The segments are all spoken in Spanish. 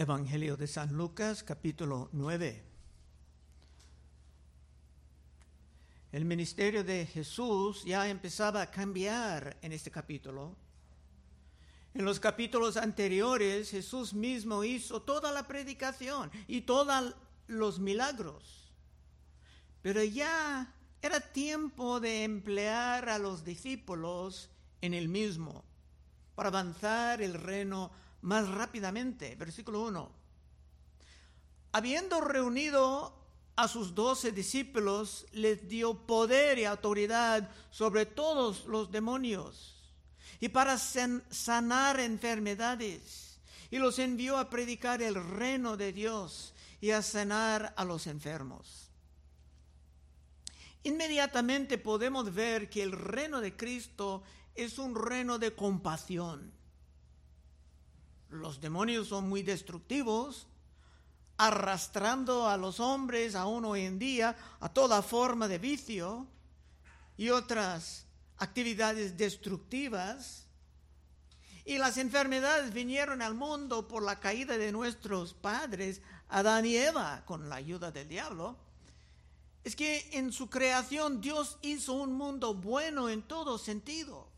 Evangelio de San Lucas, capítulo 9. El ministerio de Jesús ya empezaba a cambiar en este capítulo. En los capítulos anteriores Jesús mismo hizo toda la predicación y todos los milagros. Pero ya era tiempo de emplear a los discípulos en el mismo para avanzar el reino más rápidamente. Versículo 1. Habiendo reunido a sus doce discípulos, les dio poder y autoridad sobre todos los demonios y para sanar enfermedades. Y los envió a predicar el reino de Dios y a sanar a los enfermos. Inmediatamente podemos ver que el reino de Cristo es un reino de compasión. Los demonios son muy destructivos, arrastrando a los hombres aún hoy en día a toda forma de vicio y otras actividades destructivas. Y las enfermedades vinieron al mundo por la caída de nuestros padres, Adán y Eva, con la ayuda del diablo. Es que en su creación Dios hizo un mundo bueno en todo sentido.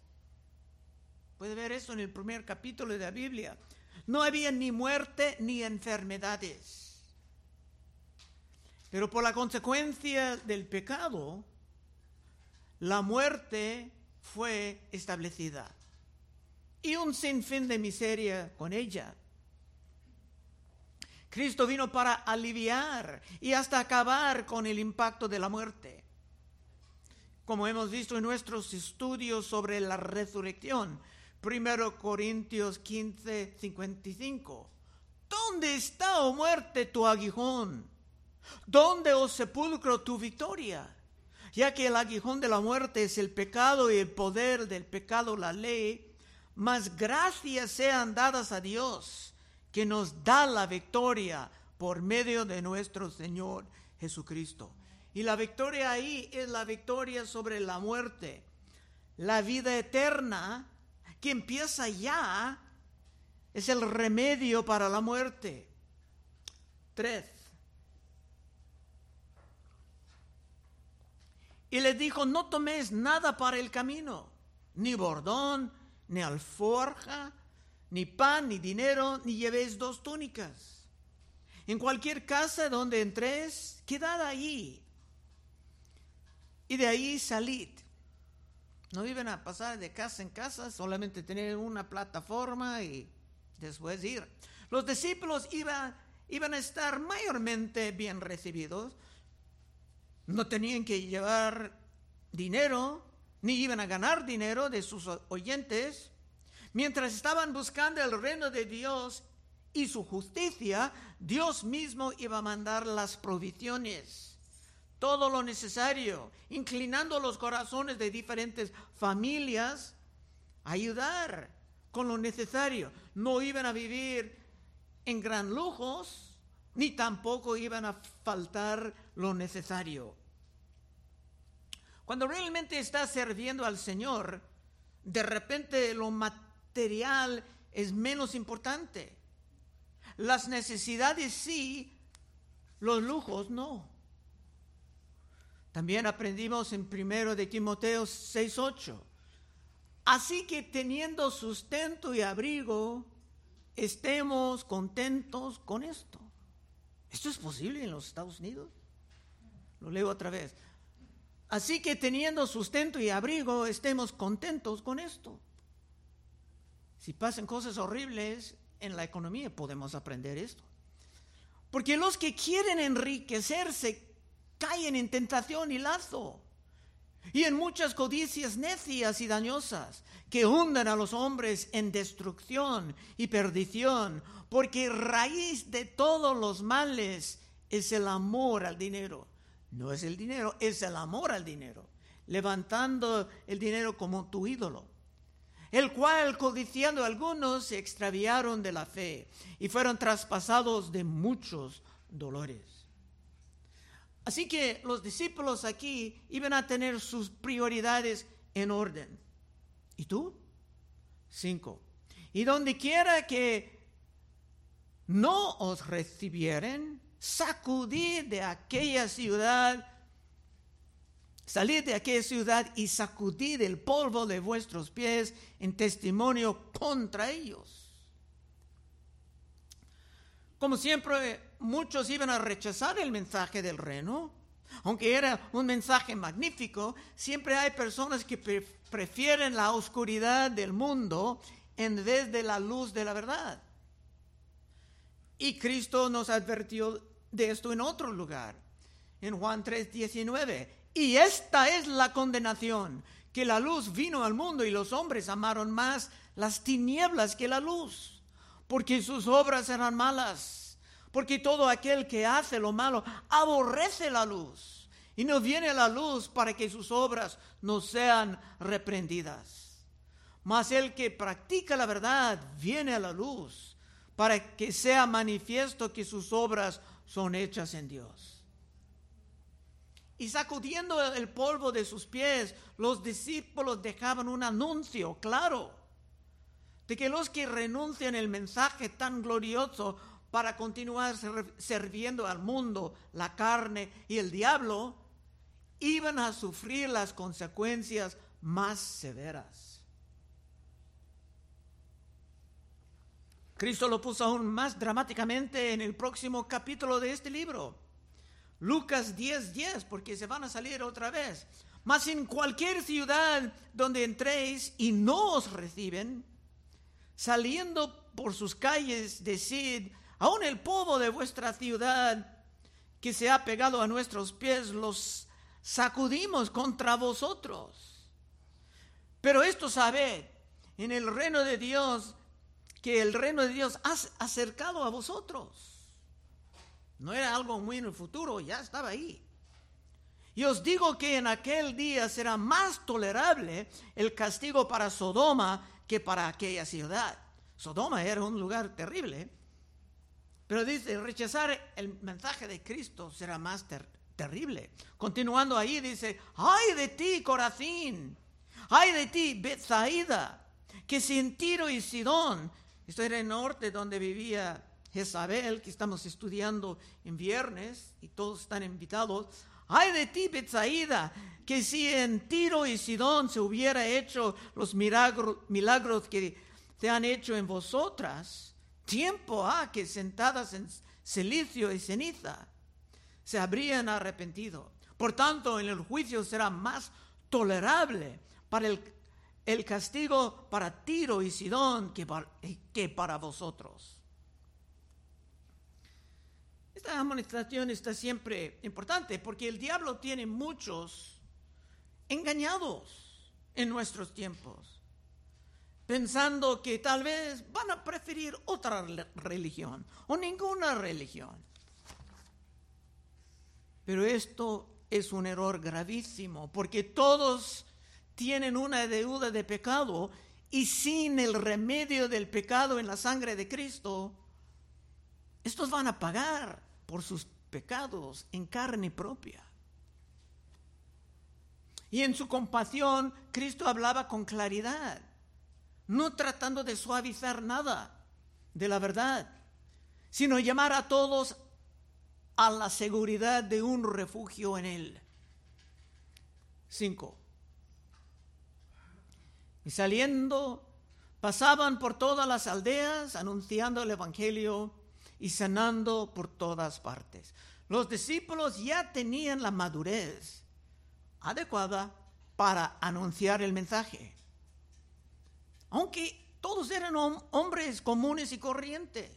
Puede ver eso en el primer capítulo de la Biblia. No había ni muerte ni enfermedades. Pero por la consecuencia del pecado, la muerte fue establecida y un sinfín de miseria con ella. Cristo vino para aliviar y hasta acabar con el impacto de la muerte. Como hemos visto en nuestros estudios sobre la resurrección, 1 Corintios 15, 55. ¿Dónde está, oh muerte, tu aguijón? ¿Dónde, oh sepulcro, tu victoria? Ya que el aguijón de la muerte es el pecado y el poder del pecado la ley, mas gracias sean dadas a Dios que nos da la victoria por medio de nuestro Señor Jesucristo. Y la victoria ahí es la victoria sobre la muerte. La vida eterna que empieza ya es el remedio para la muerte. Tres. Y le dijo, no toméis nada para el camino, ni bordón, ni alforja, ni pan, ni dinero, ni llevéis dos túnicas. En cualquier casa donde entréis, quedad allí. Y de ahí salid. No iban a pasar de casa en casa, solamente tener una plataforma y después ir. Los discípulos iban, iban a estar mayormente bien recibidos. No tenían que llevar dinero, ni iban a ganar dinero de sus oyentes. Mientras estaban buscando el reino de Dios y su justicia, Dios mismo iba a mandar las provisiones todo lo necesario, inclinando los corazones de diferentes familias a ayudar con lo necesario. No iban a vivir en gran lujos, ni tampoco iban a faltar lo necesario. Cuando realmente estás sirviendo al Señor, de repente lo material es menos importante. Las necesidades sí, los lujos no. También aprendimos en primero de Timoteo 6:8. Así que teniendo sustento y abrigo, estemos contentos con esto. ¿Esto es posible en los Estados Unidos? Lo leo otra vez. Así que teniendo sustento y abrigo, estemos contentos con esto. Si pasan cosas horribles en la economía, podemos aprender esto. Porque los que quieren enriquecerse caen en tentación y lazo y en muchas codicias necias y dañosas que hunden a los hombres en destrucción y perdición, porque raíz de todos los males es el amor al dinero. No es el dinero, es el amor al dinero, levantando el dinero como tu ídolo, el cual codiciando algunos se extraviaron de la fe y fueron traspasados de muchos dolores. Así que los discípulos aquí iban a tener sus prioridades en orden. ¿Y tú? Cinco. Y donde quiera que no os recibieren, sacudid de aquella ciudad, salid de aquella ciudad y sacudid el polvo de vuestros pies en testimonio contra ellos. Como siempre, muchos iban a rechazar el mensaje del reino. Aunque era un mensaje magnífico, siempre hay personas que prefieren la oscuridad del mundo en vez de la luz de la verdad. Y Cristo nos advirtió de esto en otro lugar, en Juan 3:19. Y esta es la condenación, que la luz vino al mundo y los hombres amaron más las tinieblas que la luz, porque sus obras eran malas, porque todo aquel que hace lo malo aborrece la luz y no viene a la luz para que sus obras no sean reprendidas. Mas el que practica la verdad viene a la luz para que sea manifiesto que sus obras son hechas en Dios. Y sacudiendo el polvo de sus pies, los discípulos dejaban un anuncio claro de que los que renuncian el mensaje tan glorioso para continuar sirviendo al mundo, la carne y el diablo, iban a sufrir las consecuencias más severas. Cristo lo puso aún más dramáticamente en el próximo capítulo de este libro. Lucas 10:10, 10, porque se van a salir otra vez. Mas en cualquier ciudad donde entréis y no os reciben, saliendo por sus calles, decid, aún el polvo de vuestra ciudad que se ha pegado a nuestros pies los sacudimos contra vosotros. Pero esto sabed, en el reino de Dios, que el reino de Dios ha acercado a vosotros. No era algo muy en el futuro, ya estaba ahí. Y os digo que en aquel día será más tolerable el castigo para Sodoma que para aquella ciudad. Sodoma era un lugar terrible. Pero dice, rechazar el mensaje de Cristo será más terrible. Continuando ahí dice, ay de ti, Corazín, ay de ti, Bethsaida, que sin Tiro y Sidón, esto era el norte donde vivía Jezabel, que estamos estudiando en viernes y todos están invitados, ay de ti, Bethsaida, que si en Tiro y Sidón se hubiera hecho los milagros que se han hecho en vosotras, tiempo ha que sentadas en silicio y ceniza se habrían arrepentido. Por tanto, en el juicio será más tolerable para el, castigo para Tiro y Sidón que para, que para vosotros. Esta amonestación está siempre importante porque el diablo tiene muchos engañados en nuestros tiempos, pensando que tal vez van a preferir otra religión o ninguna religión. Pero esto es un error gravísimo, porque todos tienen una deuda de pecado y sin el remedio del pecado en la sangre de Cristo, estos van a pagar por sus pecados en carne propia. Y en su compasión, Cristo hablaba con claridad, no tratando de suavizar nada de la verdad, sino llamar a todos a la seguridad de un refugio en Él. 5. Y saliendo, pasaban por todas las aldeas anunciando el Evangelio y sanando por todas partes. Los discípulos ya tenían la madurez adecuada para anunciar el mensaje. Aunque todos eran hombres comunes y corrientes,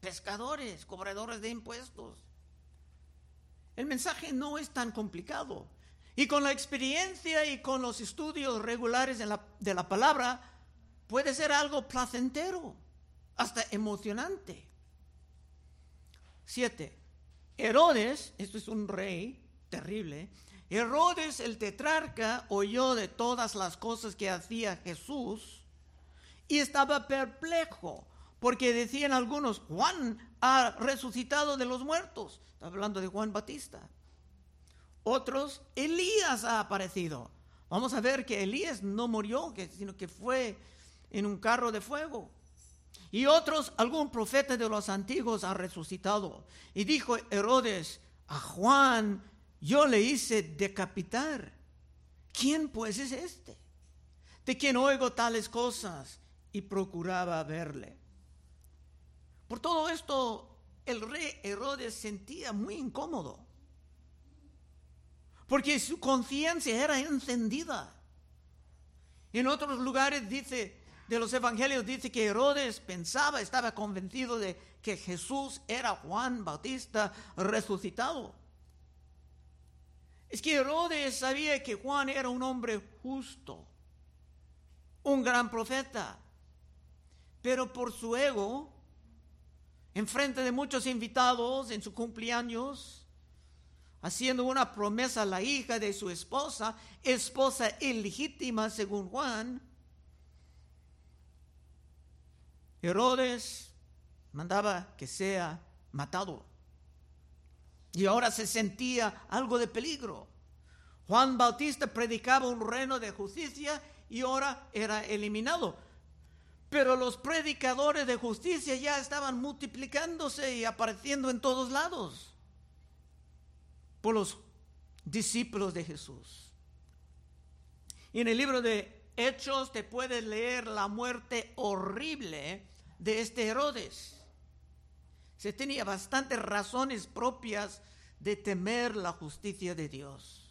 pescadores, cobradores de impuestos, el mensaje no es tan complicado. Y con la experiencia y con los estudios regulares de la, de la palabra, puede ser algo placentero, hasta emocionante. Siete. Herodes, esto es un rey terrible, Herodes el tetrarca oyó de todas las cosas que hacía Jesús y estaba perplejo, porque decían algunos, Juan ha resucitado de los muertos. Está hablando de Juan Batista. Otros, Elías ha aparecido. Vamos a ver que Elías no murió, sino que fue en un carro de fuego. Y otros, algún profeta de los antiguos ha resucitado. Y dijo Herodes, a Juan yo le hice decapitar. ¿Quién pues es este? De quien oigo tales cosas y procuraba verle. Por todo esto, el rey Herodes sentía muy incómodo, porque su conciencia era encendida. En otros lugares dice, de los evangelios dice que Herodes pensaba, estaba convencido de que Jesús era Juan Bautista resucitado. Es que Herodes sabía que Juan era un hombre justo, un gran profeta, pero por su ego, en frente de muchos invitados en su cumpleaños, haciendo una promesa a la hija de su esposa, esposa ilegítima según Juan, Herodes mandaba que sea matado. Y ahora se sentía algo de peligro. Juan Bautista predicaba un reino de justicia y ahora era eliminado. Pero los predicadores de justicia ya estaban multiplicándose y apareciendo en todos lados por los discípulos de Jesús. Y en el libro de Hechos te puedes leer la muerte horrible de este Herodes. Se tenía bastantes razones propias de temer la justicia de Dios.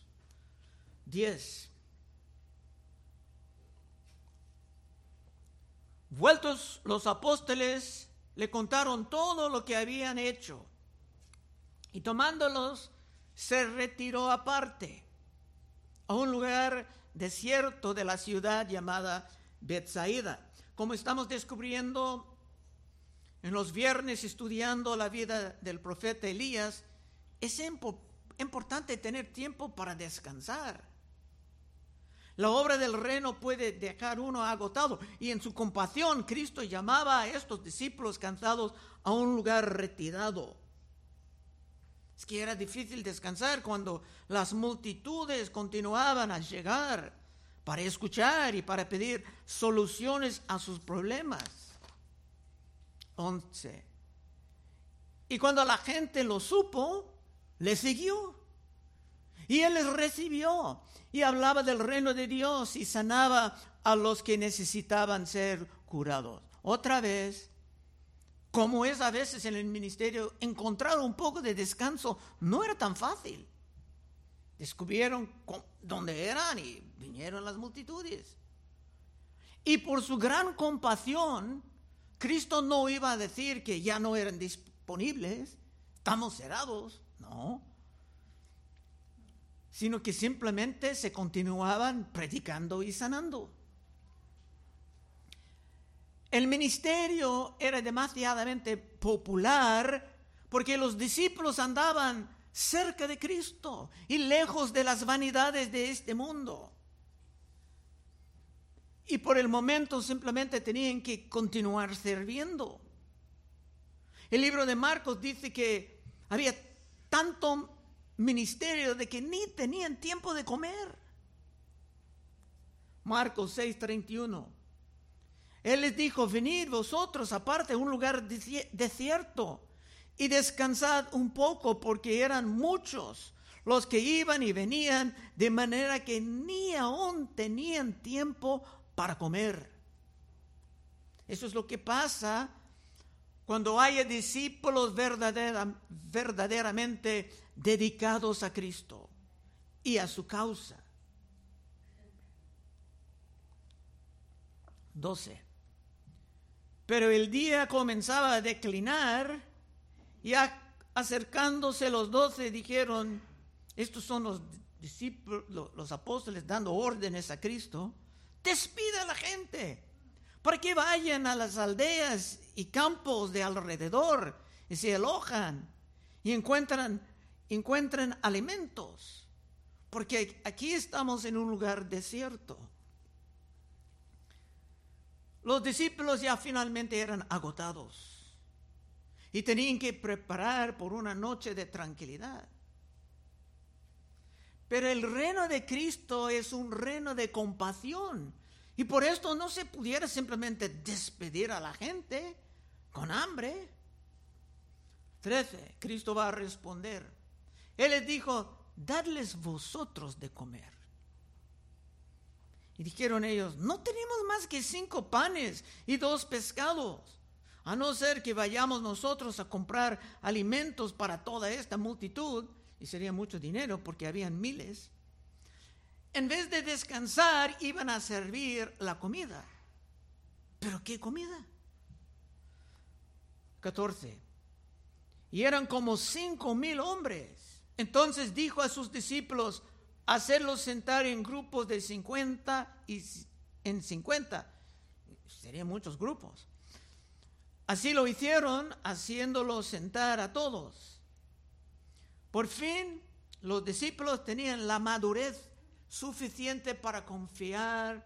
10. Vueltos los apóstoles, le contaron todo lo que habían hecho y tomándolos se retiró aparte a un lugar desierto de la ciudad llamada Bethsaida. Como estamos descubriendo en los viernes estudiando la vida del profeta Elías, es importante tener tiempo para descansar. La obra del reino puede dejar uno agotado y en su compasión Cristo llamaba a estos discípulos cansados a un lugar retirado. Es que era difícil descansar cuando las multitudes continuaban a llegar para escuchar y para pedir soluciones a sus problemas. 11. Y cuando la gente lo supo, le siguió. Y él les recibió y hablaba del reino de Dios y sanaba a los que necesitaban ser curados. Otra vez, como es a veces en el ministerio, encontrar un poco de descanso no era tan fácil. Descubrieron dónde eran y vinieron las multitudes. Y por su gran compasión, Cristo no iba a decir que ya no eran disponibles, estamos cerrados, no. Sino que simplemente se continuaban predicando y sanando. El ministerio era demasiadamente popular porque los discípulos andaban cerca de Cristo y lejos de las vanidades de este mundo y por el momento simplemente tenían que continuar sirviendo. El libro de Marcos dice que había tanto ministerio de que ni tenían tiempo de comer. Marcos 6:31. Él les dijo, venid vosotros aparte a un lugar desierto y descansad un poco porque eran muchos los que iban y venían de manera que ni aún tenían tiempo para comer. Eso es lo que pasa cuando haya discípulos verdaderamente dedicados a Cristo y a su causa. 12. Pero el día comenzaba a declinar y acercándose los doce dijeron, estos son los discípulos, los apóstoles dando órdenes a Cristo, Despide a la gente para que vayan a las aldeas y campos de alrededor y se alojan y encuentran, encuentran alimentos. Porque aquí estamos en un lugar desierto. Los discípulos ya finalmente eran agotados y tenían que preparar por una noche de tranquilidad. Pero el reino de Cristo es un reino de compasión. Y por esto no se pudiera simplemente despedir a la gente. con hambre. 13. Cristo va a responder. Él les dijo, dadles vosotros de comer. Y dijeron ellos, no tenemos más que cinco panes y dos pescados, a no ser que vayamos nosotros a comprar alimentos para toda esta multitud, y sería mucho dinero porque habían miles. En vez de descansar, iban a servir la comida. ¿Pero qué comida? 14. Y eran como cinco mil hombres. Entonces dijo a sus discípulos, hacerlos sentar en grupos de 50 y en 50. Serían muchos grupos. Así lo hicieron, haciéndolos sentar a todos. Por fin, los discípulos tenían la madurez suficiente para confiar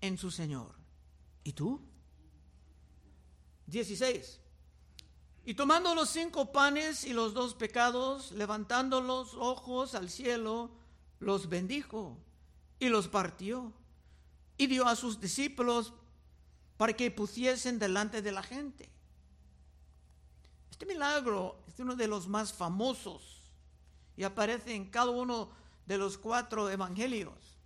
en su Señor. ¿Y tú? 16. Y tomando los cinco panes y los dos pecados, levantando los ojos al cielo, los bendijo y los partió y dio a sus discípulos para que pusiesen delante de la gente. Este milagro es uno de los más famosos y aparece en cada uno de los cuatro evangelios.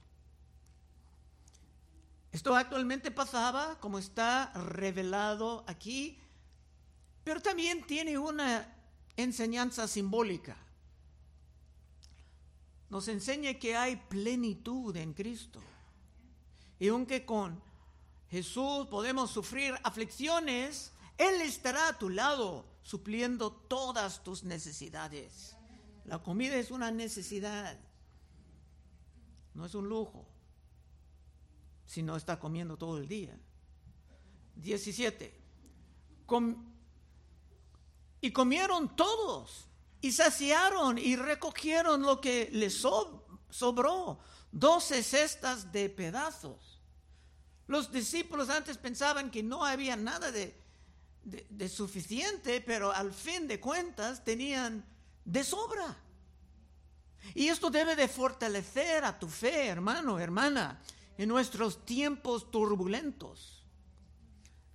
Esto actualmente pasaba como está revelado aquí, pero también tiene una enseñanza simbólica nos enseña que hay plenitud en Cristo. Y aunque con Jesús podemos sufrir aflicciones, Él estará a tu lado supliendo todas tus necesidades. La comida es una necesidad, no es un lujo, si no está comiendo todo el día. 17. Y comieron todos y saciaron y recogieron lo que les sobró, doce cestas de pedazos. Los discípulos antes pensaban que no había nada de, de suficiente, pero al fin de cuentas tenían de sobra. Y esto debe de fortalecer a tu fe, hermano, hermana, en nuestros tiempos turbulentos.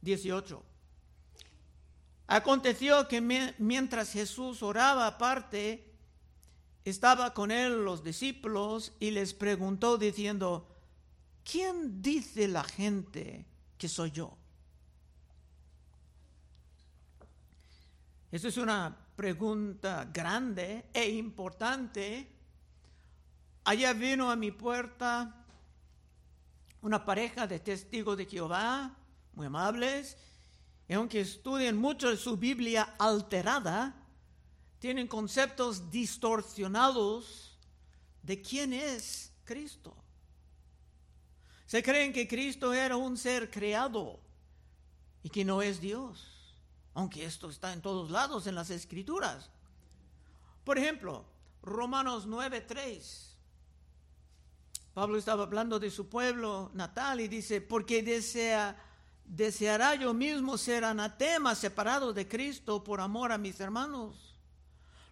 18. Aconteció que mientras Jesús oraba aparte, estaba con él los discípulos y les preguntó diciendo, ¿quién dice la gente que soy yo? Esa es una pregunta grande e importante. Allá vino a mi puerta una pareja de testigos de Jehová, muy amables, y aunque estudien mucho su Biblia alterada, tienen conceptos distorsionados de quién es Cristo. Se creen que Cristo era un ser creado y que no es Dios, aunque esto está en todos lados en las escrituras. Por ejemplo, Romanos 9:3. Pablo estaba hablando de su pueblo natal y dice, porque desea deseará yo mismo ser anatema, separado de Cristo por amor a mis hermanos,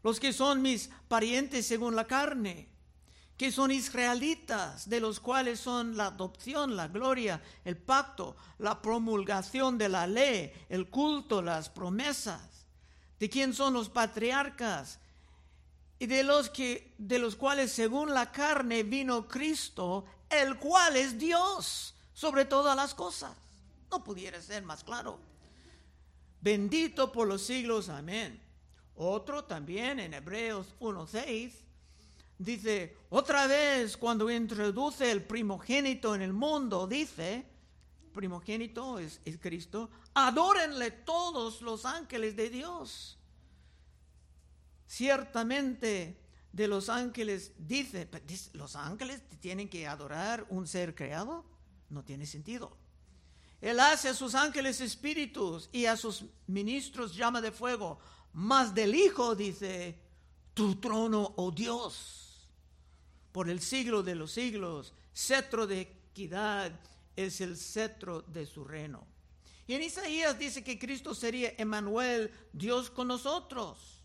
los que son mis parientes según la carne, que son israelitas, de los cuales son la adopción, la gloria, el pacto, la promulgación de la ley, el culto, las promesas, de quién son los patriarcas, y de los que de los cuales según la carne vino Cristo, el cual es Dios sobre todas las cosas no pudiera ser más claro. Bendito por los siglos, amén. Otro también en Hebreos 1.6 dice, otra vez cuando introduce el primogénito en el mundo, dice, primogénito es, es Cristo, adórenle todos los ángeles de Dios. Ciertamente de los ángeles dice, los ángeles tienen que adorar un ser creado, no tiene sentido. Él hace a sus ángeles espíritus y a sus ministros llama de fuego. Más del Hijo dice, tu trono, oh Dios, por el siglo de los siglos, cetro de equidad es el cetro de su reino. Y en Isaías dice que Cristo sería Emmanuel, Dios con nosotros.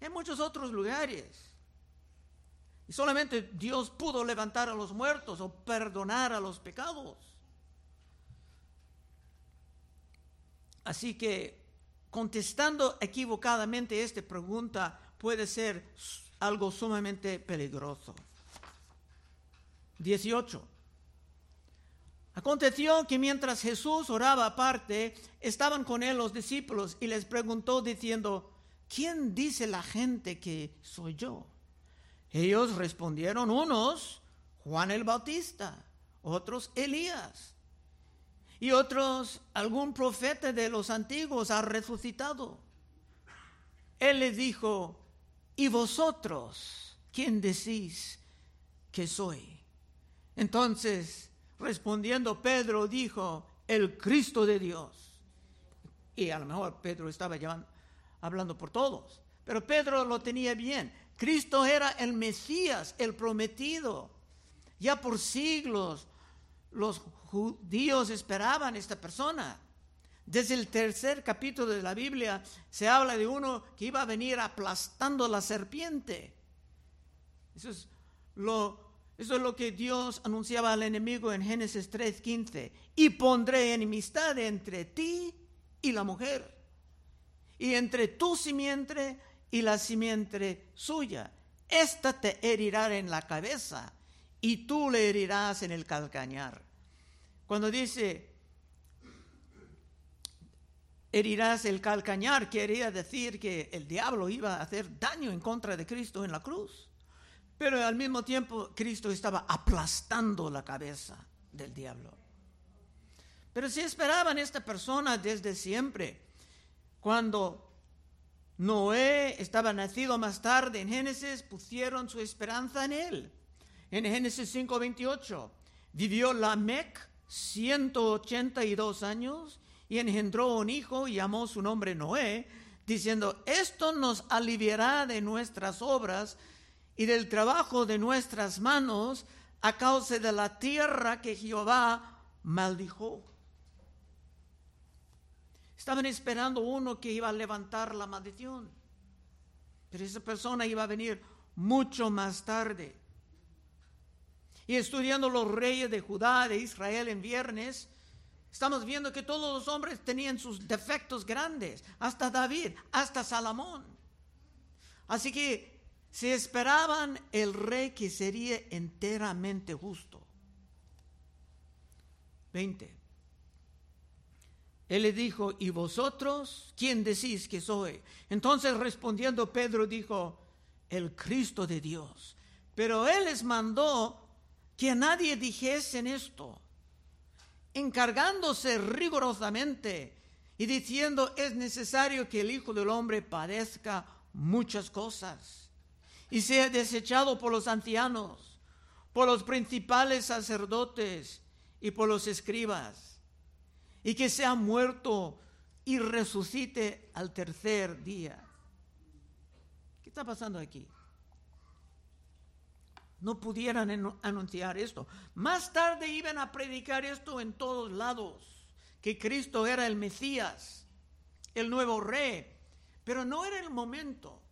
En muchos otros lugares. Y solamente Dios pudo levantar a los muertos o perdonar a los pecados. Así que contestando equivocadamente esta pregunta puede ser algo sumamente peligroso. 18. Aconteció que mientras Jesús oraba aparte, estaban con él los discípulos y les preguntó diciendo, ¿quién dice la gente que soy yo? Ellos respondieron, unos, Juan el Bautista, otros, Elías, y otros, algún profeta de los antiguos ha resucitado. Él les dijo, ¿y vosotros quién decís que soy? Entonces, respondiendo Pedro, dijo, el Cristo de Dios. Y a lo mejor Pedro estaba hablando por todos, pero Pedro lo tenía bien. Cristo era el Mesías, el prometido. Ya por siglos los judíos esperaban esta persona. Desde el tercer capítulo de la Biblia se habla de uno que iba a venir aplastando la serpiente. Eso es lo, que Dios anunciaba al enemigo en Génesis 3:15. Y pondré enemistad entre ti y la mujer, y entre tu simiente y la simiente suya. Esta te herirá en la cabeza y tú le herirás en el calcañar. Cuando dice herirás el calcañar, quería decir que el diablo iba a hacer daño en contra de Cristo en la cruz. Pero al mismo tiempo Cristo estaba aplastando la cabeza del diablo. Pero si esperaban esta persona desde siempre, cuando Noé estaba nacido más tarde en Génesis, pusieron su esperanza en él. En Génesis 5:28 vivió Lamec 182 años y engendró un hijo y llamó su nombre Noé, diciendo, esto nos aliviará de nuestras obras y del trabajo de nuestras manos a causa de la tierra que Jehová maldijo. Estaban esperando uno que iba a levantar la maldición. Pero esa persona iba a venir mucho más tarde. Y estudiando los reyes de Judá, de Israel en viernes, estamos viendo que todos los hombres tenían sus defectos grandes, hasta David, hasta Salomón. Así que se esperaban el rey que sería enteramente justo. 20. Él le dijo, ¿y vosotros quién decís que soy? Entonces respondiendo Pedro dijo, el Cristo de Dios. Pero él les mandó que a nadie dijesen esto, encargándose rigurosamente y diciendo, es necesario que el Hijo del Hombre padezca muchas cosas y sea desechado por los ancianos, por los principales sacerdotes y por los escribas y que sea muerto y resucite al tercer día. ¿Qué está pasando aquí? No pudieran anunciar esto. Más tarde iban a predicar esto en todos lados, que Cristo era el Mesías, el nuevo rey, pero no era el momento.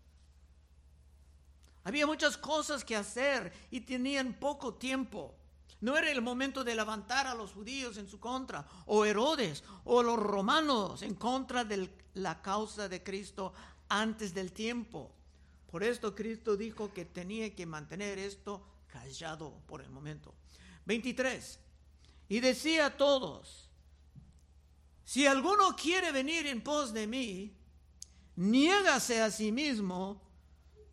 Había muchas cosas que hacer y tenían poco tiempo. No era el momento de levantar a los judíos en su contra, o Herodes, o los romanos en contra de la causa de Cristo antes del tiempo. Por esto Cristo dijo que tenía que mantener esto callado por el momento. 23. Y decía a todos, si alguno quiere venir en pos de mí, niégase a sí mismo,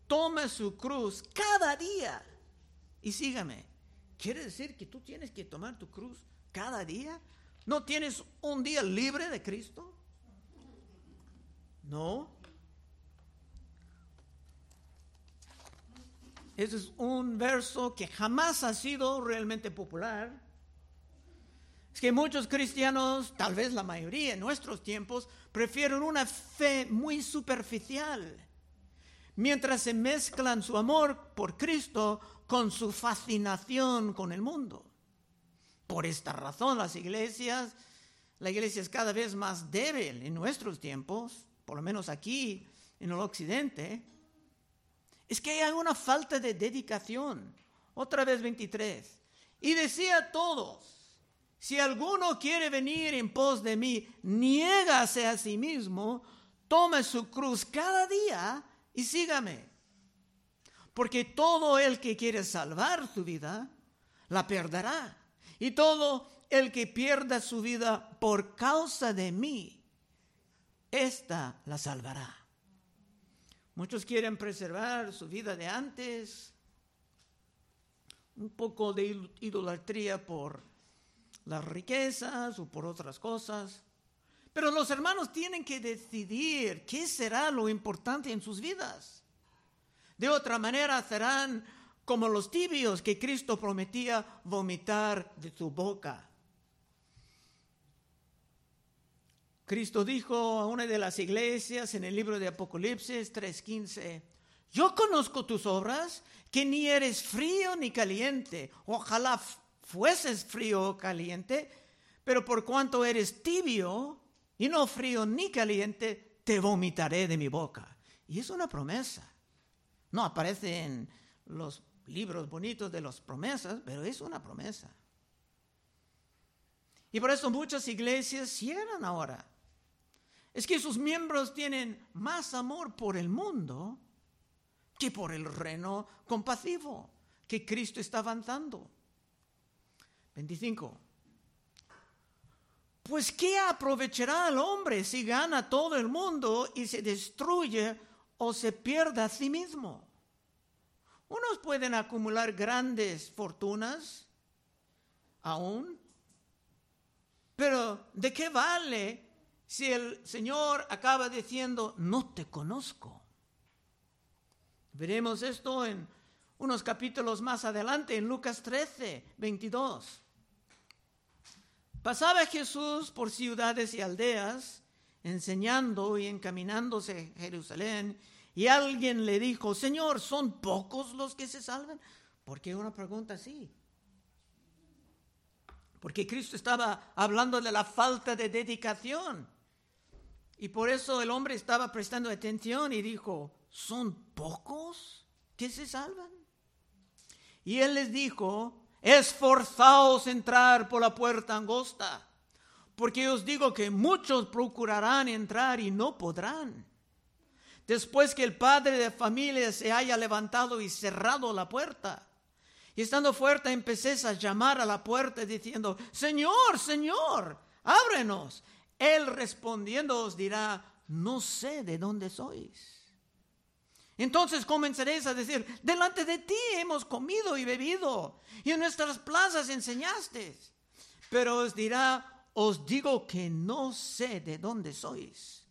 tome su cruz cada día y sígame. ¿Quiere decir que tú tienes que tomar tu cruz cada día? ¿No tienes un día libre de Cristo? No. Ese es un verso que jamás ha sido realmente popular. Es que muchos cristianos, tal vez la mayoría en nuestros tiempos, prefieren una fe muy superficial, mientras se mezclan su amor por Cristo con su fascinación con el mundo. Por esta razón las iglesias, la iglesia es cada vez más débil en nuestros tiempos, por lo menos aquí en el occidente, es que hay una falta de dedicación. Otra vez 23. Y decía a todos, si alguno quiere venir en pos de mí, niégase a sí mismo, tome su cruz cada día y sígame. Porque todo el que quiere salvar su vida, la perderá. Y todo el que pierda su vida por causa de mí, ésta la salvará. Muchos quieren preservar su vida de antes, un poco de idolatría por las riquezas o por otras cosas. Pero los hermanos tienen que decidir qué será lo importante en sus vidas. De otra manera serán como los tibios que Cristo prometía vomitar de su boca. Cristo dijo a una de las iglesias en el libro de Apocalipsis 3:15, yo conozco tus obras, que ni eres frío ni caliente. Ojalá fueses frío o caliente, pero por cuanto eres tibio y no frío ni caliente, te vomitaré de mi boca. Y es una promesa. No aparece en los libros bonitos de las promesas, pero es una promesa. Y por eso muchas iglesias cierran ahora es que sus miembros tienen más amor por el mundo que por el reino compasivo que Cristo está avanzando. 25. Pues ¿qué aprovechará el hombre si gana todo el mundo y se destruye o se pierde a sí mismo? Unos pueden acumular grandes fortunas aún, pero ¿de qué vale si el Señor acaba diciendo, no te conozco? Veremos esto en unos capítulos más adelante, en Lucas 13, 22. Pasaba Jesús por ciudades y aldeas, enseñando y encaminándose a Jerusalén, y alguien le dijo, Señor, ¿son pocos los que se salvan? ¿Por qué una pregunta así? Porque Cristo estaba hablando de la falta de dedicación y por eso el hombre estaba prestando atención y dijo, ¿son pocos que se salvan? Y él les dijo, esforzaos entrar por la puerta angosta, porque os digo que muchos procurarán entrar y no podrán. Después que el padre de familia se haya levantado y cerrado la puerta, y estando fuerte empecé a llamar a la puerta diciendo, Señor, Señor, ábrenos. Él respondiendo os dirá, no sé de dónde sois. Entonces comenzaréis a decir, delante de ti hemos comido y bebido, y en nuestras plazas enseñaste. Pero os dirá, os digo que no sé de dónde sois.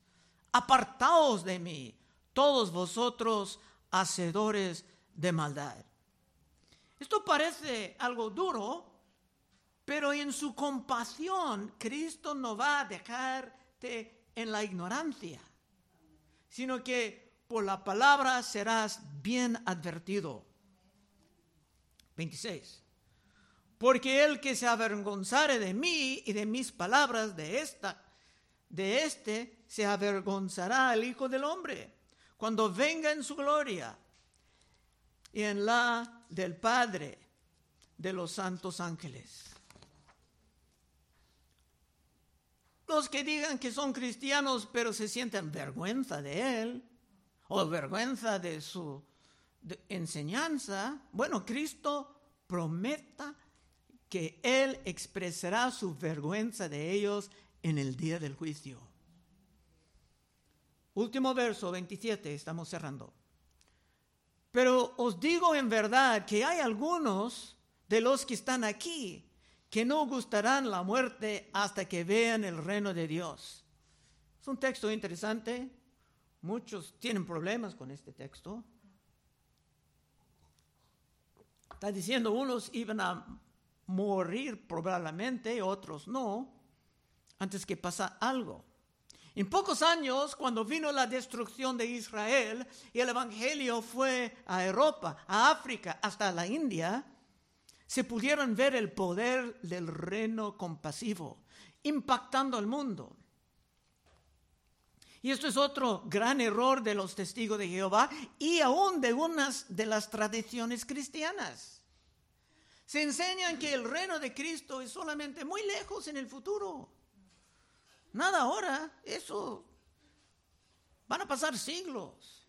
Apartaos de mí, todos vosotros hacedores de maldad. Esto parece algo duro, pero en su compasión, Cristo no va a dejarte en la ignorancia, sino que por la palabra serás bien advertido. 26. Porque el que se avergonzare de mí y de mis palabras de esta, de este se avergonzará el Hijo del Hombre cuando venga en su gloria y en la del Padre de los santos ángeles. Los que digan que son cristianos pero se sienten vergüenza de él o vergüenza de su enseñanza, bueno, Cristo prometa que Él expresará su vergüenza de ellos en el día del juicio. Último verso 27, estamos cerrando. Pero os digo en verdad que hay algunos de los que están aquí que no gustarán la muerte hasta que vean el reino de Dios. Es un texto interesante. Muchos tienen problemas con este texto. Está diciendo unos iban a morir probablemente, otros no, antes que pasa algo. En pocos años, cuando vino la destrucción de Israel y el Evangelio fue a Europa, a África, hasta la India, se pudieron ver el poder del reino compasivo impactando al mundo. Y esto es otro gran error de los testigos de Jehová y aún de unas de las tradiciones cristianas. Se enseñan que el reino de Cristo es solamente muy lejos en el futuro. Nada ahora, eso van a pasar siglos.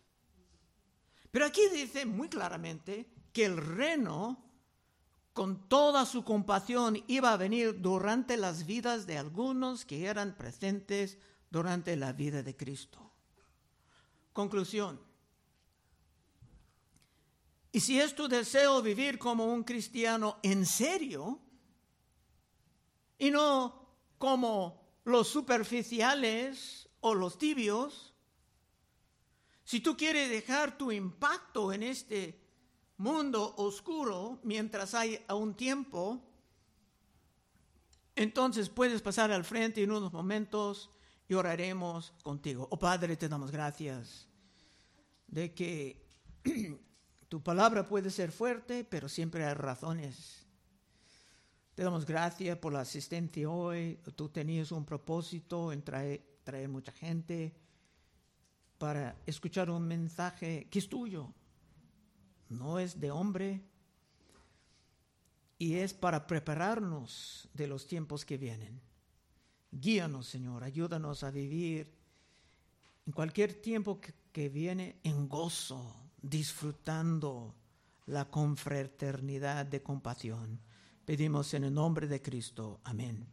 Pero aquí dice muy claramente que el reino, con toda su compasión, iba a venir durante las vidas de algunos que eran presentes durante la vida de Cristo. Conclusión. Y si es tu deseo vivir como un cristiano en serio y no como los superficiales o los tibios, si tú quieres dejar tu impacto en este mundo oscuro mientras hay un tiempo, entonces puedes pasar al frente en unos momentos y oraremos contigo. Oh Padre, te damos gracias de que tu palabra puede ser fuerte, pero siempre hay razones. Te damos gracias por la asistencia hoy. Tú tenías un propósito en traer mucha gente para escuchar un mensaje que es tuyo, no es de hombre, y es para prepararnos de los tiempos que vienen. Guíanos, Señor, ayúdanos a vivir en cualquier tiempo que, viene en gozo, disfrutando la confraternidad de compasión. Pedimos en el nombre de Cristo. Amén.